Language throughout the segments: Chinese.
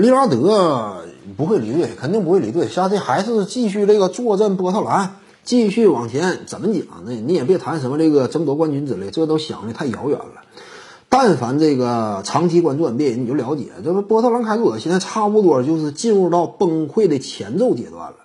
利拉德不会离队，肯定不会离队。下这还是继续这个坐镇波特兰，继续往前。怎么讲呢？你也别谈什么这个争夺冠军之类，这都想的太遥远了。但凡这个长期关注 NBA，你就了解，这个波特兰开拓者现在差不多就是进入到崩溃的前奏阶段了。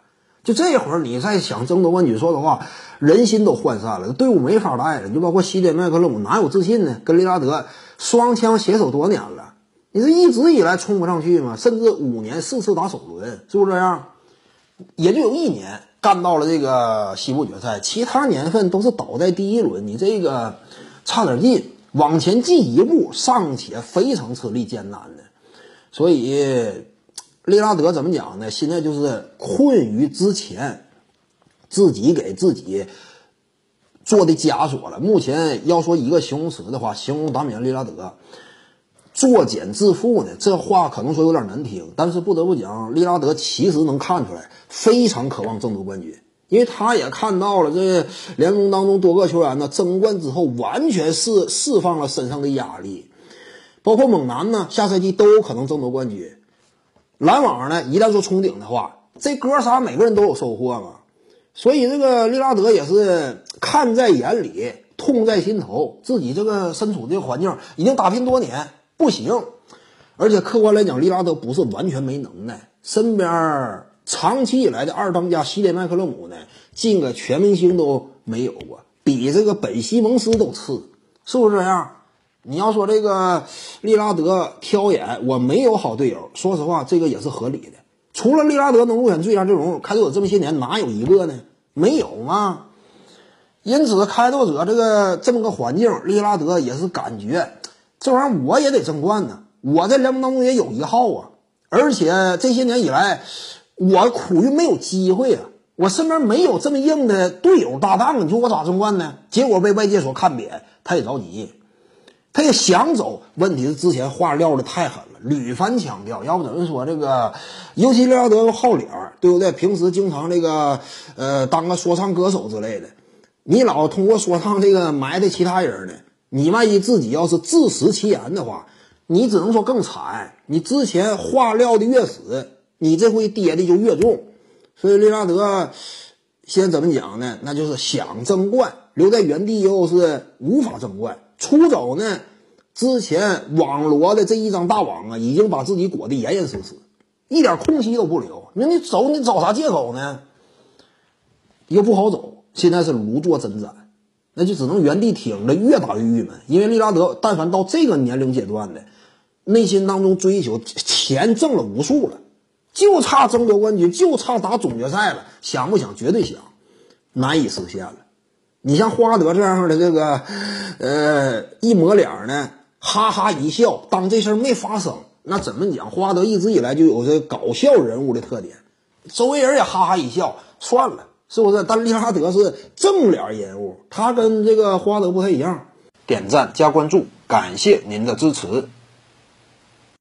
就这会儿，你再想争夺冠军，说实话，人心都涣散了，队伍没法带了。就包括西点麦克勒姆，哪有自信呢？跟利拉德双枪携手多年了，你是一直以来冲不上去吗？甚至五年四次打首轮，是不是这样？也就有一年干到了这个西部决赛，其他年份都是倒在第一轮。你这个差点进，往前进一步尚且非常吃力艰难的，所以。利拉德怎么讲呢？现在就是困于之前自己给自己做的枷锁了。目前要说一个形容词的话，形容达米安·利拉德作茧自缚呢，这话可能说有点难听，但是不得不讲，利拉德其实能看出来非常渴望争夺冠军，因为他也看到了这联盟当中多个球员呢争冠之后完全是释放了身上的压力，包括猛男呢，下赛季都有可能争夺冠军。篮网呢，一旦说冲顶的话，这哥仨每个人都有收获嘛。所以这个利拉德也是看在眼里，痛在心头。自己这个身处这个环境已经打拼多年，不行。而且客观来讲，利拉德不是完全没能耐，身边长期以来的二当家西点麦克勒姆呢，进个全明星都没有过，比这个本西蒙斯都次，是不是这样？你要说这个利拉德挑眼，我没有好队友。说实话，这个也是合理的。除了利拉德能入选最佳阵容，开拓者这么些年哪有一个呢？没有吗？因此，开拓者这个这么个环境，利拉德也是感觉这玩意儿我也得争冠呢。我在联盟当中也有一号啊，而且这些年以来，我苦于没有机会啊。我身边没有这么硬的队友搭档，你说我咋争冠呢？结果被外界所看扁，他也着急。他也想走，问题是之前话撂的太狠了，屡番强调，要不怎么说这个，尤其利拉德又好脸儿，对不对？平时经常这个，呃，当个说唱歌手之类的，你老通过说唱这个埋汰其他人呢，你万一自己要是自食其言的话，你只能说更惨。你之前话撂的越死，你这回跌的就越重。所以利拉德现在怎么讲呢？那就是想争冠，留在原地又是无法争冠。出走呢？之前网罗的这一张大网啊，已经把自己裹得严严实实，一点空隙都不留。那你走，你找啥借口呢？又不好走，现在是如坐针毡，那就只能原地挺着，越打越郁闷。因为利拉德，但凡到这个年龄阶段的，内心当中追求钱挣了无数了，就差争夺冠军，就差打总决赛了。想不想？绝对想，难以实现了。你像霍华德这样的这个，呃，一抹脸呢，哈哈一笑，当这事没发生，那怎么讲？霍华德一直以来就有这搞笑人物的特点，周围人也哈哈一笑，算了，是不是？但利哈德是正脸人物，他跟这个霍华德不太一样。点赞加关注，感谢您的支持。